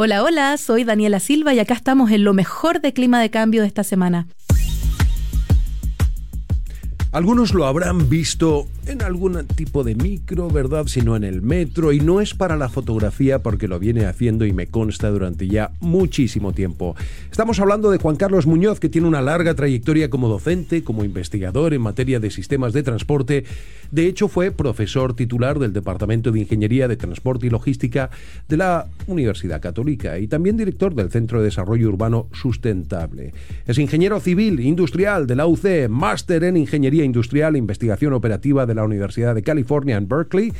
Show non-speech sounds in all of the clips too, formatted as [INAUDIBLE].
Hola, hola, soy Daniela Silva y acá estamos en lo mejor de clima de cambio de esta semana. Algunos lo habrán visto en algún tipo de micro, ¿verdad? Sino en el metro. Y no es para la fotografía porque lo viene haciendo y me consta durante ya muchísimo tiempo. Estamos hablando de Juan Carlos Muñoz, que tiene una larga trayectoria como docente, como investigador en materia de sistemas de transporte. De hecho, fue profesor titular del Departamento de Ingeniería de Transporte y Logística de la Universidad Católica y también director del Centro de Desarrollo Urbano Sustentable. Es ingeniero civil industrial de la UC, máster en Ingeniería Industrial e Investigación Operativa de la Universidad de California en Berkeley,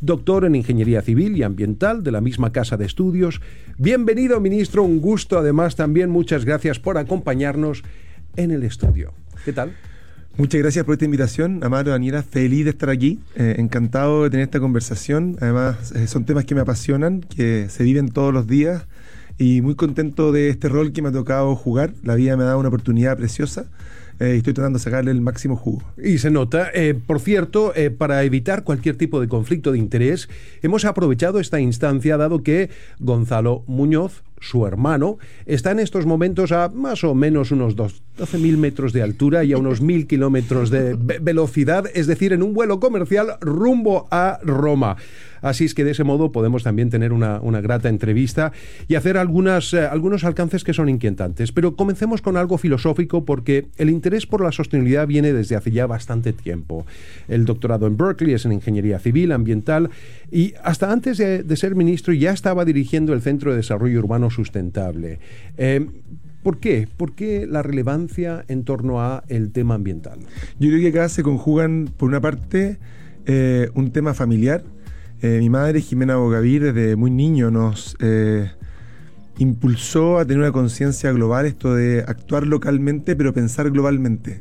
doctor en Ingeniería Civil y Ambiental de la misma Casa de Estudios. Bienvenido, ministro, un gusto. Además, también muchas gracias por acompañarnos en el estudio. ¿Qué tal? Muchas gracias por esta invitación, Amaro, Daniela, feliz de estar aquí, eh, encantado de tener esta conversación. Además, eh, son temas que me apasionan, que se viven todos los días y muy contento de este rol que me ha tocado jugar. La vida me ha dado una oportunidad preciosa eh, estoy tratando de sacarle el máximo jugo. Y se nota. Eh, por cierto, eh, para evitar cualquier tipo de conflicto de interés, hemos aprovechado esta instancia dado que Gonzalo Muñoz, su hermano, está en estos momentos a más o menos unos 12.000 metros de altura y a unos [LAUGHS] 1.000 kilómetros de velocidad, es decir, en un vuelo comercial rumbo a Roma. Así es que de ese modo podemos también tener una, grata entrevista y hacer algunas, eh, algunos alcances que son inquietantes. Pero comencemos con algo filosófico porque el interés por la sostenibilidad viene desde hace ya bastante tiempo. El doctorado en Berkeley es en Ingeniería Civil, Ambiental y hasta antes de, ser ministro ya estaba dirigiendo el Centro de Desarrollo Urbano Sustentable. Eh, ¿Por qué? ¿Por qué la relevancia en torno a el tema ambiental? Yo creo que acá se conjugan, por una parte, eh, un tema familiar, eh, mi madre, Jimena Bogavir, desde muy niño nos eh, impulsó a tener una conciencia global, esto de actuar localmente pero pensar globalmente.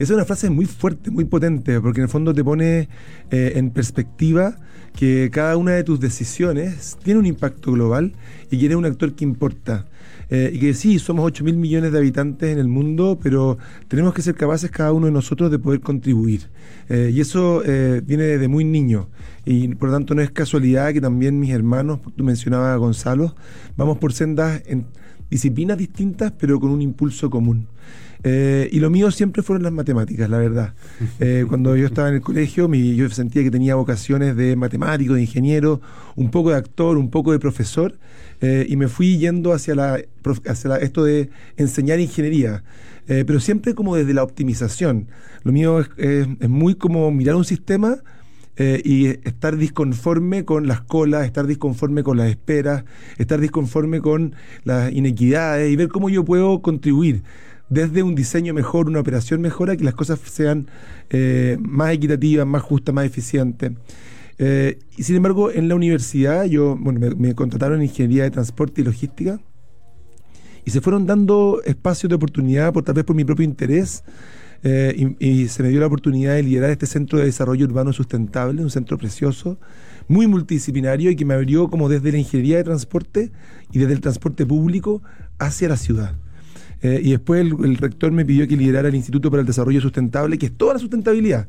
Esa es una frase muy fuerte, muy potente, porque en el fondo te pone eh, en perspectiva que cada una de tus decisiones tiene un impacto global y que un actor que importa. Eh, y que sí, somos 8 mil millones de habitantes en el mundo, pero tenemos que ser capaces cada uno de nosotros de poder contribuir. Eh, y eso viene desde muy niño. Y por lo tanto no es casualidad que también mis hermanos, tú mencionabas a Gonzalo, vamos por sendas en disciplinas distintas, pero con un impulso común. Y lo mío siempre fueron las matemáticas, la verdad. [LAUGHS] cuando yo estaba en el colegio, mi, yo sentía que tenía vocaciones de matemático, de ingeniero, un poco de actor, un poco de profesor, eh, y me fui yendo hacia, la, hacia esto de enseñar ingeniería, eh, pero siempre como desde la optimización. Lo mío es, muy como mirar un sistema eh, y estar disconforme con las colas, estar disconforme con las esperas, estar disconforme con las inequidades y ver cómo yo puedo contribuir desde un diseño mejor, una operación mejor, a que las cosas sean más equitativas, más justas, más eficientes. Eh, y sin embargo, en la universidad, yo, bueno, me, contrataron en ingeniería de transporte y logística y se fueron dando espacios de oportunidad, por tal vez por mi propio interés, eh, y, se me dio la oportunidad de liderar este centro de desarrollo urbano sustentable, un centro precioso, muy multidisciplinario y que me abrió como desde la ingeniería de transporte y desde el transporte público hacia la ciudad. Eh, y después el, rector me pidió que liderara el Instituto para el Desarrollo Sustentable, que es toda la sustentabilidad.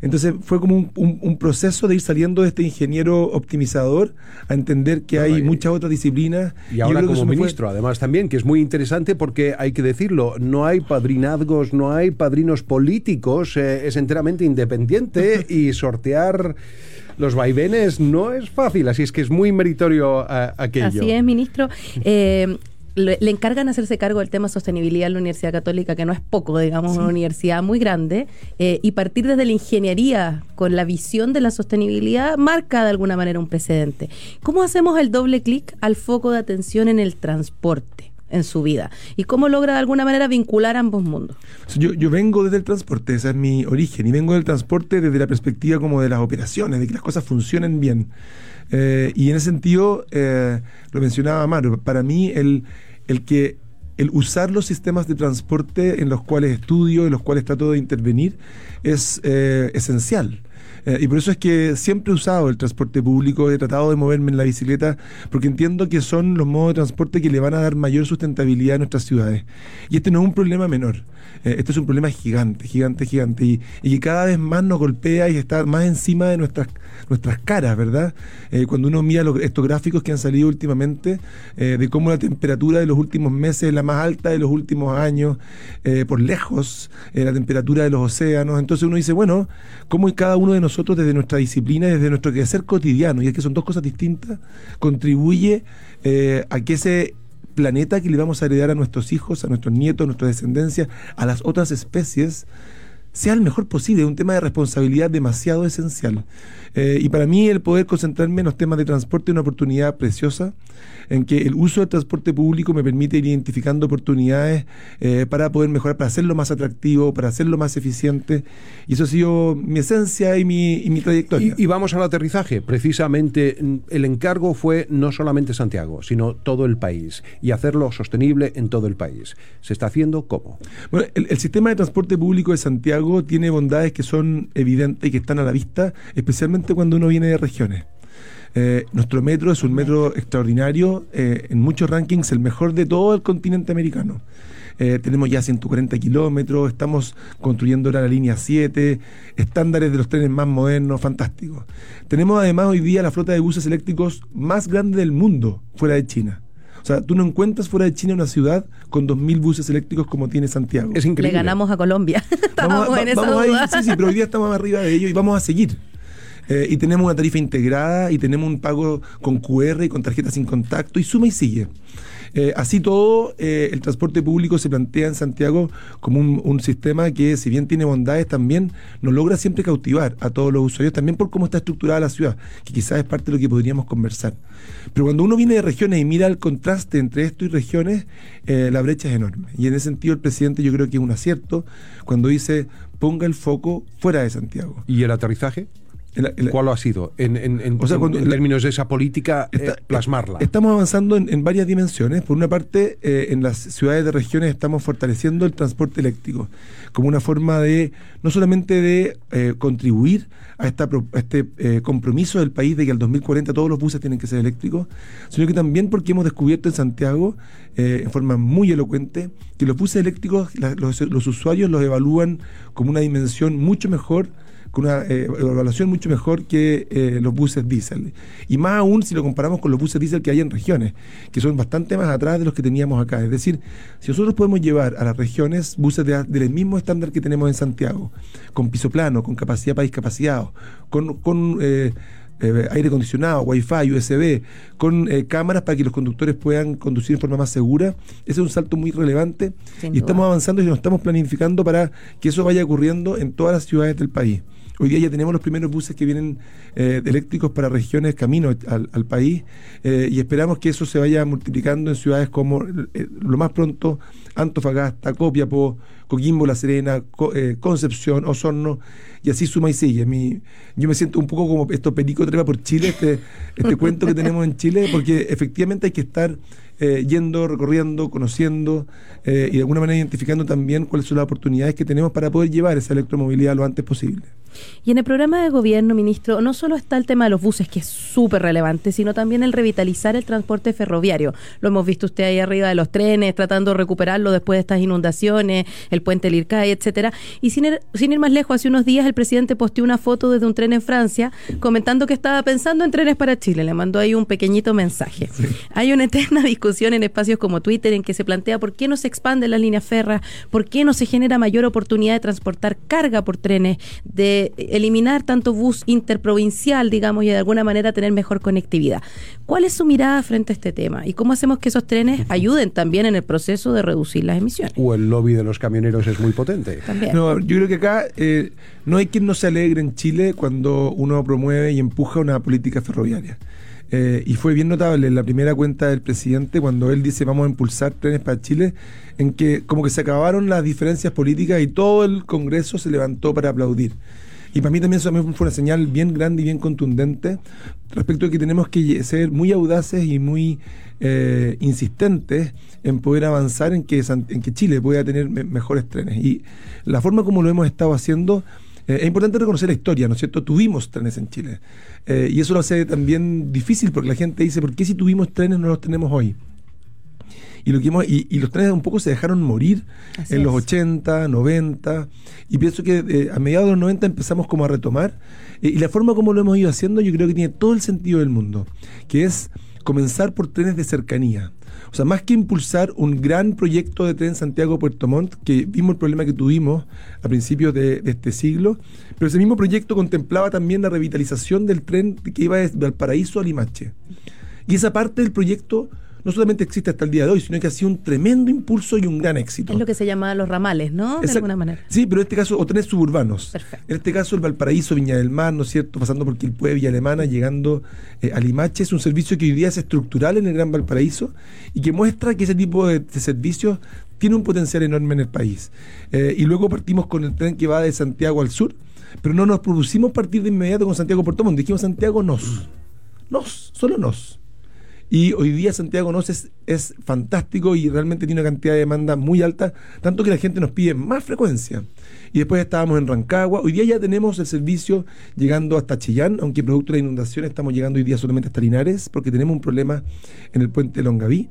Entonces fue como un, proceso de ir saliendo de este ingeniero optimizador a entender que hay muchas otras disciplinas. Y ahora como ministro, además también, que es muy interesante porque hay que decirlo, no hay padrinazgos, no hay padrinos políticos, eh, es enteramente independiente [LAUGHS] y sortear los vaivenes no es fácil, así es que es muy meritorio eh, aquello. Así es, ministro. [LAUGHS] Eh, le, encargan hacerse cargo del tema sostenibilidad en la Universidad Católica, que no es poco, digamos, una universidad muy grande, eh, y partir desde la ingeniería con la visión de la sostenibilidad marca de alguna manera un precedente. ¿Cómo hacemos el doble clic al foco de atención en el transporte? en su vida y cómo logra de alguna manera vincular ambos mundos. Yo, yo vengo desde el transporte, ese es mi origen, y vengo del transporte desde la perspectiva como de las operaciones, de que las cosas funcionen bien. Eh, y en ese sentido, eh, lo mencionaba Amaro, para mí el, el que el usar los sistemas de transporte en los cuales estudio, en los cuales trato de intervenir, es eh, esencial. Eh, y por eso es que siempre he usado el transporte público, he tratado de moverme en la bicicleta, porque entiendo que son los modos de transporte que le van a dar mayor sustentabilidad a nuestras ciudades. Y este no es un problema menor. Eh, este es un problema gigante, gigante, gigante, y, que cada vez más nos golpea y está más encima de nuestras, nuestras caras, ¿verdad? Eh, cuando uno mira estos gráficos que han salido últimamente, de cómo la temperatura de los últimos meses es la más alta de los últimos años, por lejos, la temperatura de los océanos, entonces uno dice, bueno, cómo cada uno de nosotros desde nuestra disciplina, desde nuestro quehacer cotidiano, y es que son dos cosas distintas, contribuye a que ese planeta que le vamos a heredar a nuestros hijos, a nuestros nietos, a nuestra descendencia, a las otras especies, sea el mejor posible. Es un tema de responsabilidad demasiado esencial. Eh, y para mí el poder concentrarme en los temas de transporte es una oportunidad preciosa en que el uso del transporte público me permite ir identificando oportunidades eh, para poder mejorar, para hacerlo más atractivo, para hacerlo más eficiente. Y eso ha sido mi esencia y mi, mi trayectoria. Y, y, vamos al aterrizaje. Precisamente el encargo fue no solamente Santiago, sino todo el país y hacerlo sostenible en todo el país. ¿Se está haciendo cómo? Bueno, el, el sistema de transporte público de Santiago tiene bondades que son evidentes y que están a la vista, especialmente cuando uno viene de regiones. Eh, nuestro metro es un metro extraordinario, eh, en muchos rankings el mejor de todo el continente americano. Eh, tenemos ya 140 kilómetros, estamos construyendo ahora la línea 7, estándares de los trenes más modernos, fantásticos. Tenemos además hoy día la flota de buses eléctricos más grande del mundo, fuera de China. O sea, tú no encuentras fuera de China una ciudad con 2.000 buses eléctricos como tiene Santiago. Es increíble. Le ganamos a Colombia. [LAUGHS] Estábamos en esa vamos duda. sí, sí, pero hoy día estamos arriba de ello y vamos a seguir. Eh, y tenemos una tarifa integrada y tenemos un pago con QR y con tarjeta sin contacto y suma y sigue. Eh, así todo, eh, el transporte público se plantea en Santiago como un, sistema que, si bien tiene bondades, también nos logra siempre cautivar a todos los usuarios, también por cómo está estructurada la ciudad, que quizás es parte de lo que podríamos conversar. Pero cuando uno viene de regiones y mira el contraste entre esto y regiones, eh, la brecha es enorme. Y en ese sentido, el presidente yo creo que es un acierto cuando dice ponga el foco fuera de Santiago. ¿Y el aterrizaje? El, el, ¿Cuál ha sido? En, en, en, o sea, cuando, en términos de esa política, está, eh, plasmarla. Estamos avanzando en, varias dimensiones. Por una parte, eh, en las ciudades de regiones estamos fortaleciendo el transporte eléctrico como una forma de, no solamente de eh, contribuir a, esta, a este compromiso del país de que al 2040 todos los buses tienen que ser eléctricos, sino que también porque hemos descubierto en Santiago, eh, en forma muy elocuente, que los buses eléctricos, la, los, los usuarios los evalúan como una dimensión mucho mejor con una eh, evaluación mucho mejor que eh, los buses diésel. Y más aún si lo comparamos con los buses diésel que hay en regiones, que son bastante más atrás de los que teníamos acá. Es decir, si nosotros podemos llevar a las regiones buses de, del mismo estándar que tenemos en Santiago, con piso plano, con capacidad para discapacitados, con... con eh, eh, aire acondicionado, wifi, USB, con eh, cámaras para que los conductores puedan conducir de forma más segura. Ese es un salto muy relevante Sin y duda. estamos avanzando y nos estamos planificando para que eso vaya ocurriendo en todas las ciudades del país. Hoy día ya tenemos los primeros buses que vienen eh, eléctricos para regiones camino al, país eh, y esperamos que eso se vaya multiplicando en ciudades como eh, lo más pronto Antofagasta, Copiapó, Coquimbo, La Serena, Co eh, Concepción, Osorno y así suma y sigue. Mi, yo me siento un poco como esto perico trepa por Chile, este, este cuento que tenemos en Chile, porque efectivamente hay que estar eh, yendo, recorriendo, conociendo eh, y de alguna manera identificando también cuáles son las oportunidades que tenemos para poder llevar esa electromovilidad lo antes posible. Y en el programa de gobierno, ministro, no solo está el tema de los buses, que es súper relevante, sino también el revitalizar el transporte ferroviario. Lo hemos visto usted ahí arriba de los trenes, tratando de recuperarlo después de estas inundaciones, el puente Lircay, etcétera. Y sin ir, sin ir más lejos, hace unos días el presidente posteó una foto desde un tren en Francia comentando que estaba pensando en trenes para Chile. Le mandó ahí un pequeñito mensaje. Sí. Hay una eterna discusión en espacios como Twitter en que se plantea por qué no se expanden las líneas ferras, por qué no se genera mayor oportunidad de transportar carga por trenes, de eliminar tanto bus interprovincial, digamos, y de alguna manera tener mejor conectividad. ¿Cuál es su mirada frente a este tema? ¿Y cómo hacemos que esos trenes [LAUGHS] ayuden también en el proceso de reducir las emisiones? O el lobby de los camioneros es muy potente. También. No, yo creo que acá eh, no hay quien no se alegre en Chile cuando uno promueve y empuja una política ferroviaria. Eh, y fue bien notable en la primera cuenta del presidente cuando él dice vamos a impulsar trenes para Chile, en que como que se acabaron las diferencias políticas y todo el Congreso se levantó para aplaudir. Y para mí también eso fue una señal bien grande y bien contundente respecto a que tenemos que ser muy audaces y muy eh, insistentes en poder avanzar en que, en que Chile pueda tener me mejores trenes. Y la forma como lo hemos estado haciendo Eh, es importante reconocer la historia, ¿no es cierto? Tuvimos trenes en Chile. Eh, y eso lo hace también difícil porque la gente dice, ¿por qué si tuvimos trenes no los tenemos hoy? Y, lo que y, los trenes un poco se dejaron morir en los 80, 90, y pienso que eh, a mediados de los 90 empezamos como a retomar, y la forma como lo hemos ido haciendo yo creo que tiene todo el sentido del mundo, que es comenzar por trenes de cercanía. O sea, más que impulsar un gran proyecto de tren Santiago-Puerto Montt, que vimos el problema que tuvimos a principios de, este siglo, pero ese mismo proyecto contemplaba también la revitalización del tren que iba desde Valparaíso a Limache. Y esa parte del proyecto no solamente existe hasta el día de hoy, sino que ha sido un tremendo impulso y un gran éxito. Es lo que se llama los ramales, ¿no? De alguna manera. Sí, pero en este caso, o trenes suburbanos. Perfecto. En este caso, el Valparaíso, Viña del Mar, ¿no es cierto? Pasando por Quilpué, Villa Alemana, llegando eh, a Limache, es un servicio que hoy día es estructural en el Gran Valparaíso y que muestra que ese tipo de, servicios tiene un potencial enorme en el país. Eh, y luego partimos con el tren que va de Santiago al sur, pero no nos producimos partir de inmediato con Santiago Puerto Montt. Dijimos Santiago nos. Nos, solo nos. Y hoy día Santiago no es, es fantástico y realmente tiene una cantidad de demanda muy alta, tanto que la gente nos pide más frecuencia. Y después estábamos en Rancagua. Hoy día ya tenemos el servicio llegando hasta Chillán, aunque producto de la inundación estamos llegando hoy día solamente hasta Linares, porque tenemos un problema en el puente Longaví,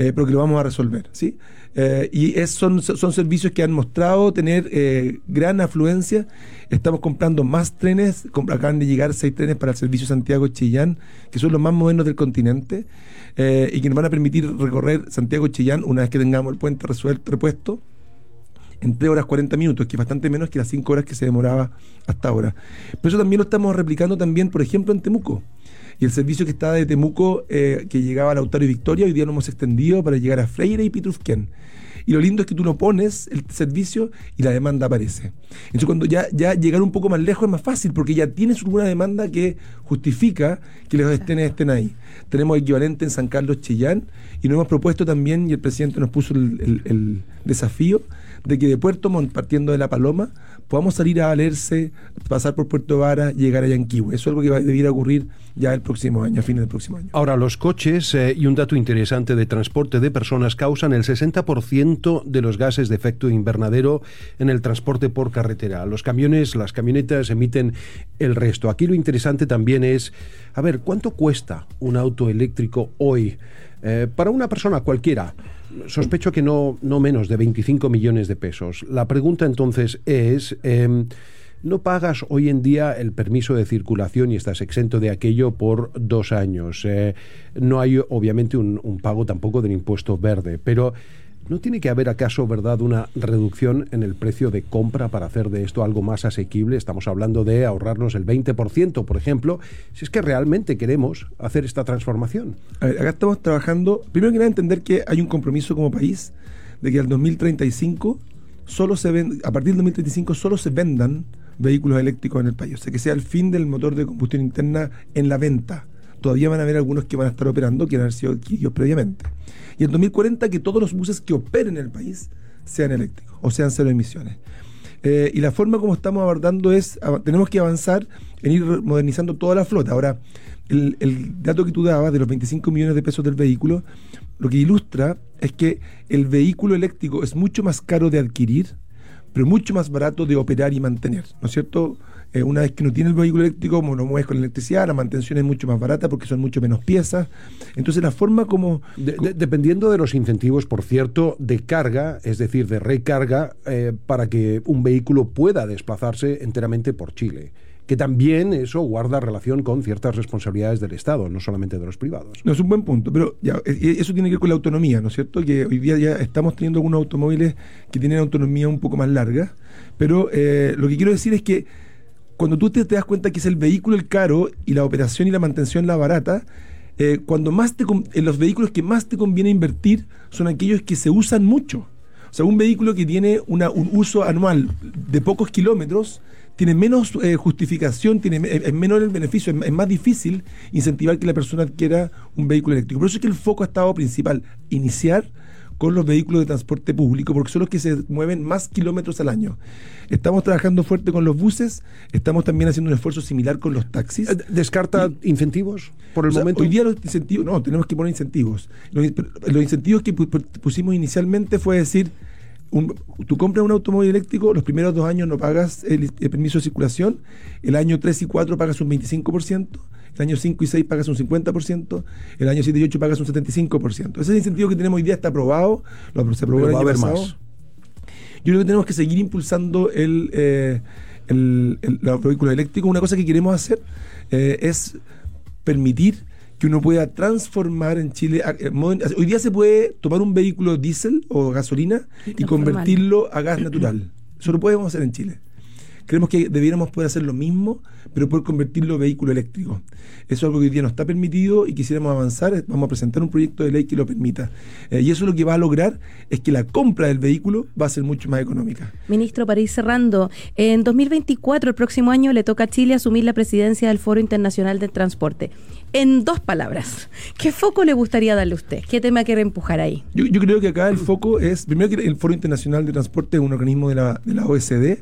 eh, pero que lo vamos a resolver. ¿sí? Eh, y es, son, son servicios que han mostrado tener eh, gran afluencia. Estamos comprando más trenes, acaban de llegar seis trenes para el servicio Santiago-Chillán, que son los más modernos del continente, y que nos van a permitir recorrer Santiago-Chillán una vez que tengamos el puente resuelto, repuesto en 3 horas 40 minutos, que es bastante menos que las 5 horas que se demoraba hasta ahora. Pero eso también lo estamos replicando también, por ejemplo, en Temuco. Y el servicio que está de Temuco, que llegaba a Lautaro y Victoria, hoy día lo hemos extendido para llegar a Freire y Pitrufquén. Y lo lindo es que tú no pones el servicio y la demanda aparece. Entonces, cuando ya, ya llegar un poco más lejos es más fácil porque ya tienes alguna demanda que justifica que los estén, estén ahí. Tenemos equivalente en San Carlos Chillán y nos hemos propuesto también, y el presidente nos puso el desafío, de que de Puerto Montt, partiendo de La Paloma, podamos salir a Valerse, pasar por Puerto Vara, llegar a Yanquihue. Eso es algo que va a debiera ocurrir ya el próximo año, a fines del próximo año. Ahora, los coches eh, y un dato interesante de transporte de personas causan el 60% de los gases de efecto invernadero en el transporte por carretera. Los camiones, las camionetas emiten el resto. Aquí lo interesante también es, a ver, ¿cuánto cuesta un auto eléctrico hoy? Eh, para una persona cualquiera, sospecho que no, no menos de 25 millones de pesos. La pregunta entonces es... Em, no pagas hoy en día el permiso de circulación y estás exento de aquello por dos años. Eh, no hay obviamente un, un, pago tampoco del impuesto verde, pero ¿No tiene que haber acaso, verdad, una reducción en el precio de compra para hacer de esto algo más asequible? Estamos hablando de ahorrarnos el 20%, por ejemplo, si es que realmente queremos hacer esta transformación. acá estamos trabajando, primero que nada, entender que hay un compromiso como país de que al 2035 solo se a partir del 2035 solo se vendan vehículos eléctricos en el país, o sea que sea el fin del motor de combustión interna en la venta. Todavía van a haber algunos que van a estar operando que han sido adquiridos previamente y en 2040 que todos los buses que operen en el país sean eléctricos o sean cero emisiones. Eh, y la forma como estamos abordando es, tenemos que avanzar en ir modernizando toda la flota. Ahora, el, el, dato que tú dabas de los 25 millones de pesos del vehículo, lo que ilustra es que el vehículo eléctrico es mucho más caro de adquirir, pero mucho más barato de operar y mantener, ¿no es cierto? Eh, una vez que no tiene el vehículo eléctrico, lo mueves con electricidad, la mantención es mucho más barata porque son mucho menos piezas. Entonces la forma como... dependiendo de los incentivos, por cierto, de carga, es decir, de recarga, eh, para que un vehículo pueda desplazarse enteramente por Chile que también eso guarda relación con ciertas responsabilidades del Estado, no solamente de los privados. No, es un buen punto, pero eh, eso tiene que ver con la autonomía, ¿no es cierto? Que hoy día ya estamos teniendo algunos automóviles que tienen autonomía un poco más larga, pero lo que quiero decir es que cuando tú te, das cuenta que es el vehículo el caro y la operación y la mantención la barata, eh, cuando más te, en los vehículos que más te conviene invertir son aquellos que se usan mucho. O sea, un vehículo que tiene un uso anual de pocos kilómetros tiene menos eh, justificación, tiene, es menor el beneficio, es, más difícil incentivar que la persona adquiera un vehículo eléctrico. Por eso es que el foco ha estado principal, iniciar con los vehículos de transporte público, porque son los que se mueven más kilómetros al año. Estamos trabajando fuerte con los buses, estamos también haciendo un esfuerzo similar con los taxis. Eh, ¿Descarta incentivos por el momento? Hoy día los incentivos, no, tenemos que poner incentivos. Los, incentivos que pusimos inicialmente fue decir, tú compras un automóvil eléctrico, los primeros dos años no pagas el, permiso de circulación, el año 3 y 4 pagas un 25%, el año 5 y 6 pagas un 50%, el año 7 y 8 pagas un 75%. Ese incentivo que tenemos hoy día está aprobado, lo, se aprobó el año pasado. Más. Yo creo que tenemos que seguir impulsando el, eh, el, los vehículos eléctricos. Una cosa que queremos hacer eh, es permitir que uno pueda transformar en Chile. Eh, hoy día se puede tomar un vehículo diésel o gasolina y, convertirlo a gas natural. Eso lo podemos hacer en Chile. Creemos que debiéramos poder hacer lo mismo, pero poder convertirlo en vehículo eléctrico. Eso es algo que hoy día no está permitido y quisiéramos avanzar. Vamos a presentar un proyecto de ley que lo permita. Eh, y eso lo que va a lograr es que la compra del vehículo va a ser mucho más económica. Ministro, para ir cerrando, en 2024, el próximo año, le toca a Chile asumir la presidencia del Foro Internacional de Transporte en dos palabras, ¿qué foco le gustaría darle a usted? ¿Qué tema quiere empujar ahí? Yo, creo que acá el foco es, primero que el Foro Internacional de Transporte es un organismo de la, de la OSD.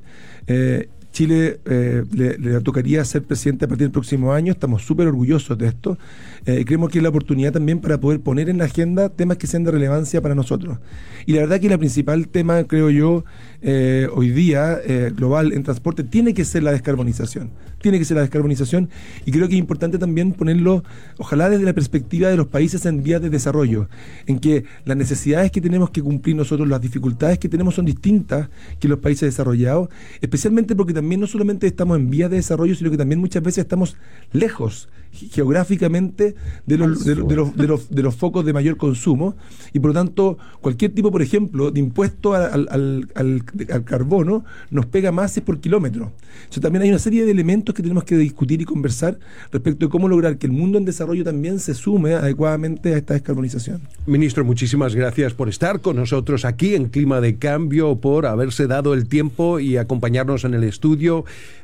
Eh, Chile eh, le, tocaría ser presidente a partir del próximo año, estamos súper orgullosos de esto. Eh, creemos que es la oportunidad también para poder poner en la agenda temas que sean de relevancia para nosotros. Y la verdad que el principal tema, creo yo, eh, hoy día eh, global en transporte tiene que ser la descarbonización. Tiene que ser la descarbonización y creo que es importante también ponerlo, ojalá desde la perspectiva de los países en vías de desarrollo, en que las necesidades que tenemos que cumplir nosotros, las dificultades que tenemos son distintas que los países desarrollados, especialmente porque también no solamente estamos en vías de desarrollo, sino que también muchas veces estamos lejos geográficamente de los, de, los, de, los, de, los, focos de mayor consumo y por lo tanto cualquier tipo, por ejemplo, de impuesto al, al, al, carbono nos pega más por kilómetro. Entonces, también hay una serie de elementos que tenemos que discutir y conversar respecto de cómo lograr que el mundo en desarrollo también se sume adecuadamente a esta descarbonización. Ministro, muchísimas gracias por estar con nosotros aquí en Clima de Cambio, por haberse dado el tiempo y acompañarnos en el estudio.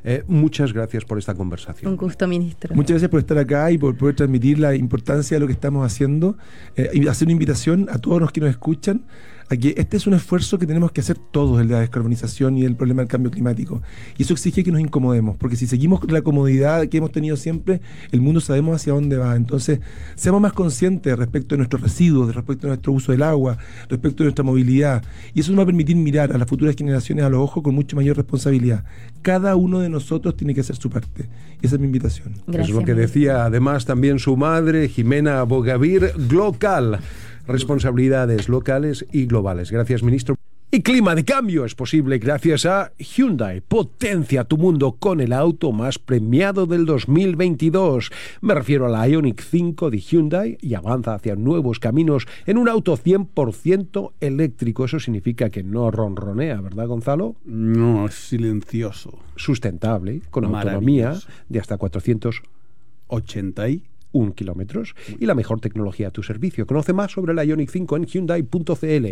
Eh, muchas gracias por esta conversación. Un gusto, ministro. Muchas gracias por estar acá y por poder transmitir la importancia de lo que estamos haciendo eh, y hacer una invitación a todos los que nos escuchan Aquí este es un esfuerzo que tenemos que hacer todos, el de la descarbonización y el problema del cambio climático. Y eso exige que nos incomodemos, porque si seguimos con la comodidad que hemos tenido siempre, el mundo sabemos hacia dónde va. Entonces, seamos más conscientes respecto de nuestros residuos, respecto a nuestro uso del agua, respecto de nuestra movilidad. Y eso nos va a permitir mirar a las futuras generaciones a los ojos con mucho mayor responsabilidad. Cada uno de nosotros tiene que hacer su parte. Y esa es mi invitación. es lo que decía además también su madre, Jimena Bogavir, Glocal responsabilidades locales y globales. Gracias, ministro. Y clima de cambio es posible gracias a Hyundai. Potencia tu mundo con el auto más premiado del 2022. Me refiero a la Ionic 5 de Hyundai y avanza hacia nuevos caminos en un auto 100% eléctrico. Eso significa que no ronronea, ¿verdad, Gonzalo? No, es silencioso. Sustentable, con autonomía de hasta 480 1 kilómetros y la mejor tecnología a tu servicio. Conoce más sobre la Ioniq 5 en Hyundai.cl.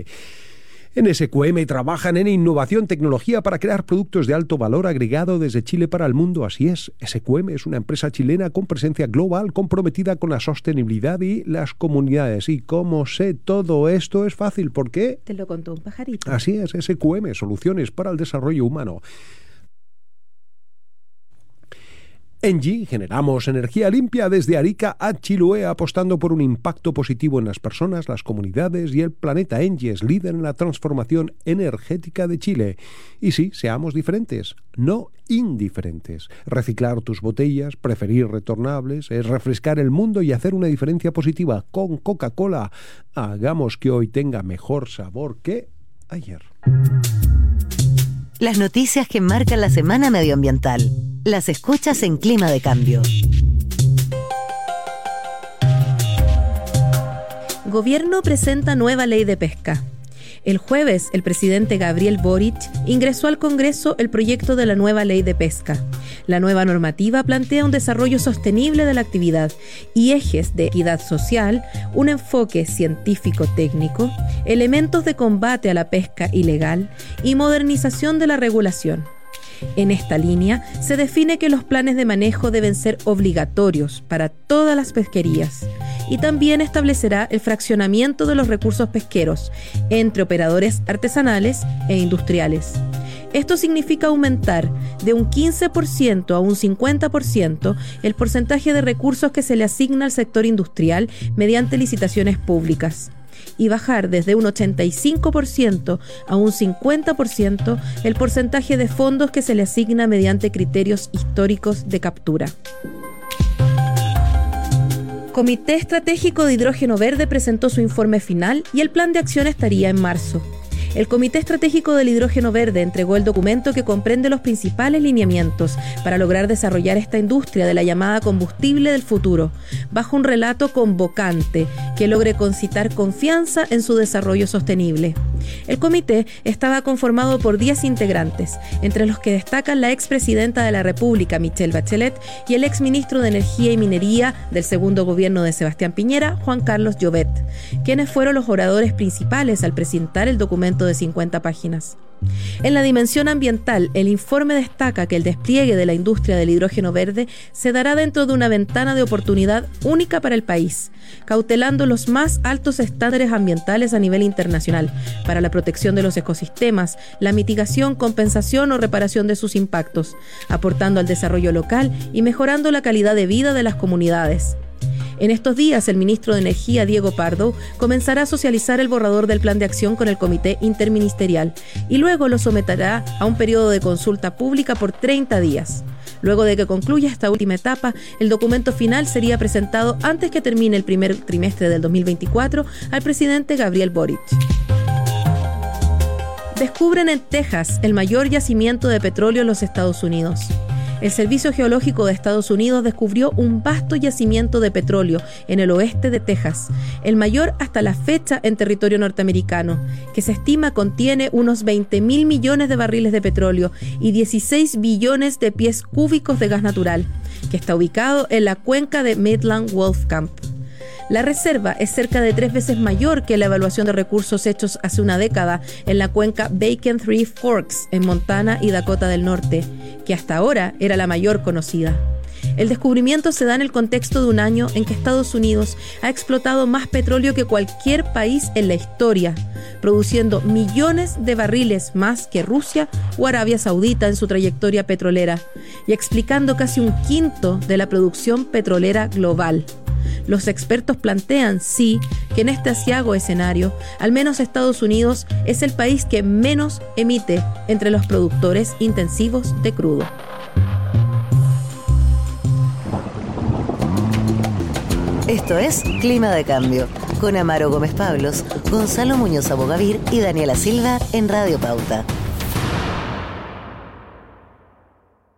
En SQM trabajan en innovación tecnología para crear productos de alto valor agregado desde Chile para el mundo. Así es, SQM es una empresa chilena con presencia global comprometida con la sostenibilidad y las comunidades. Y como sé todo esto es fácil, ¿por qué? Te lo contó un pajarito. Así es, SQM, soluciones para el desarrollo humano. Engie generamos energía limpia desde Arica a Chiloé apostando por un impacto positivo en las personas, las comunidades y el planeta. Engie es líder en la transformación energética de Chile. Y sí, seamos diferentes, no indiferentes. Reciclar tus botellas, preferir retornables, es refrescar el mundo y hacer una diferencia positiva con Coca-Cola. Hagamos que hoy tenga mejor sabor que ayer. Las noticias que marcan la semana medioambiental. Las escuchas en clima de cambio. Gobierno presenta nueva ley de pesca. El jueves, el presidente Gabriel Boric ingresó al Congreso el proyecto de la nueva ley de pesca. La nueva normativa plantea un desarrollo sostenible de la actividad y ejes de equidad social, un enfoque científico-técnico, elementos de combate a la pesca ilegal y modernización de la regulación. En esta línea se define que los planes de manejo deben ser obligatorios para todas las pesquerías y también establecerá el fraccionamiento de los recursos pesqueros entre operadores artesanales e industriales. Esto significa aumentar de un 15% a un 50% el porcentaje de recursos que se le asigna al sector industrial mediante licitaciones públicas y bajar desde un 85% a un 50% el porcentaje de fondos que se le asigna mediante criterios históricos de captura. Comité Estratégico de Hidrógeno Verde presentó su informe final y el plan de acción estaría en marzo. El Comité Estratégico del Hidrógeno Verde entregó el documento que comprende los principales lineamientos para lograr desarrollar esta industria de la llamada combustible del futuro, bajo un relato convocante que logre concitar confianza en su desarrollo sostenible. El comité estaba conformado por 10 integrantes, entre los que destacan la expresidenta de la República, Michelle Bachelet, y el exministro de Energía y Minería del segundo gobierno de Sebastián Piñera, Juan Carlos Llobet, quienes fueron los oradores principales al presentar el de 50 páginas. En la dimensión ambiental, el informe destaca que el despliegue de la industria del hidrógeno verde se dará dentro de una ventana de oportunidad única para el país, cautelando los más altos estándares ambientales a nivel internacional para la protección de los ecosistemas, la mitigación, compensación o reparación de sus impactos, aportando al desarrollo local y mejorando la calidad de vida de las comunidades. En estos días, el ministro de Energía, Diego Pardo, comenzará a socializar el borrador del plan de acción con el Comité Interministerial y luego lo someterá a un periodo de consulta pública por 30 días. Luego de que concluya esta última etapa, el documento final sería presentado antes que termine el primer trimestre del 2024 al presidente Gabriel Boric. Descubren en Texas el mayor yacimiento de petróleo en los Estados Unidos el Servicio Geológico de Estados Unidos descubrió un vasto yacimiento de petróleo en el oeste de Texas, el mayor hasta la fecha en territorio norteamericano, que se estima contiene unos 20 mil millones de barriles de petróleo y 16 billones de pies cúbicos de gas natural, que está ubicado en la cuenca de Midland Wolfcamp. La reserva es cerca de tres veces mayor que la evaluación de recursos hechos hace una década en la cuenca Bacon Three Forks en Montana y Dakota del Norte, que hasta ahora era la mayor conocida. El descubrimiento se da en el contexto de un año en que Estados Unidos ha explotado más petróleo que cualquier país en la historia, produciendo millones de barriles más que Rusia o Arabia Saudita en su trayectoria petrolera, y explicando casi un quinto de la producción petrolera global. Los expertos plantean, sí, que en este asiago escenario, al menos Estados Unidos es el país que menos emite entre los productores intensivos de crudo. Esto es Clima de Cambio, con Amaro Gómez Pablos, Gonzalo Muñoz Abogavir y Daniela Silva en Radio Pauta.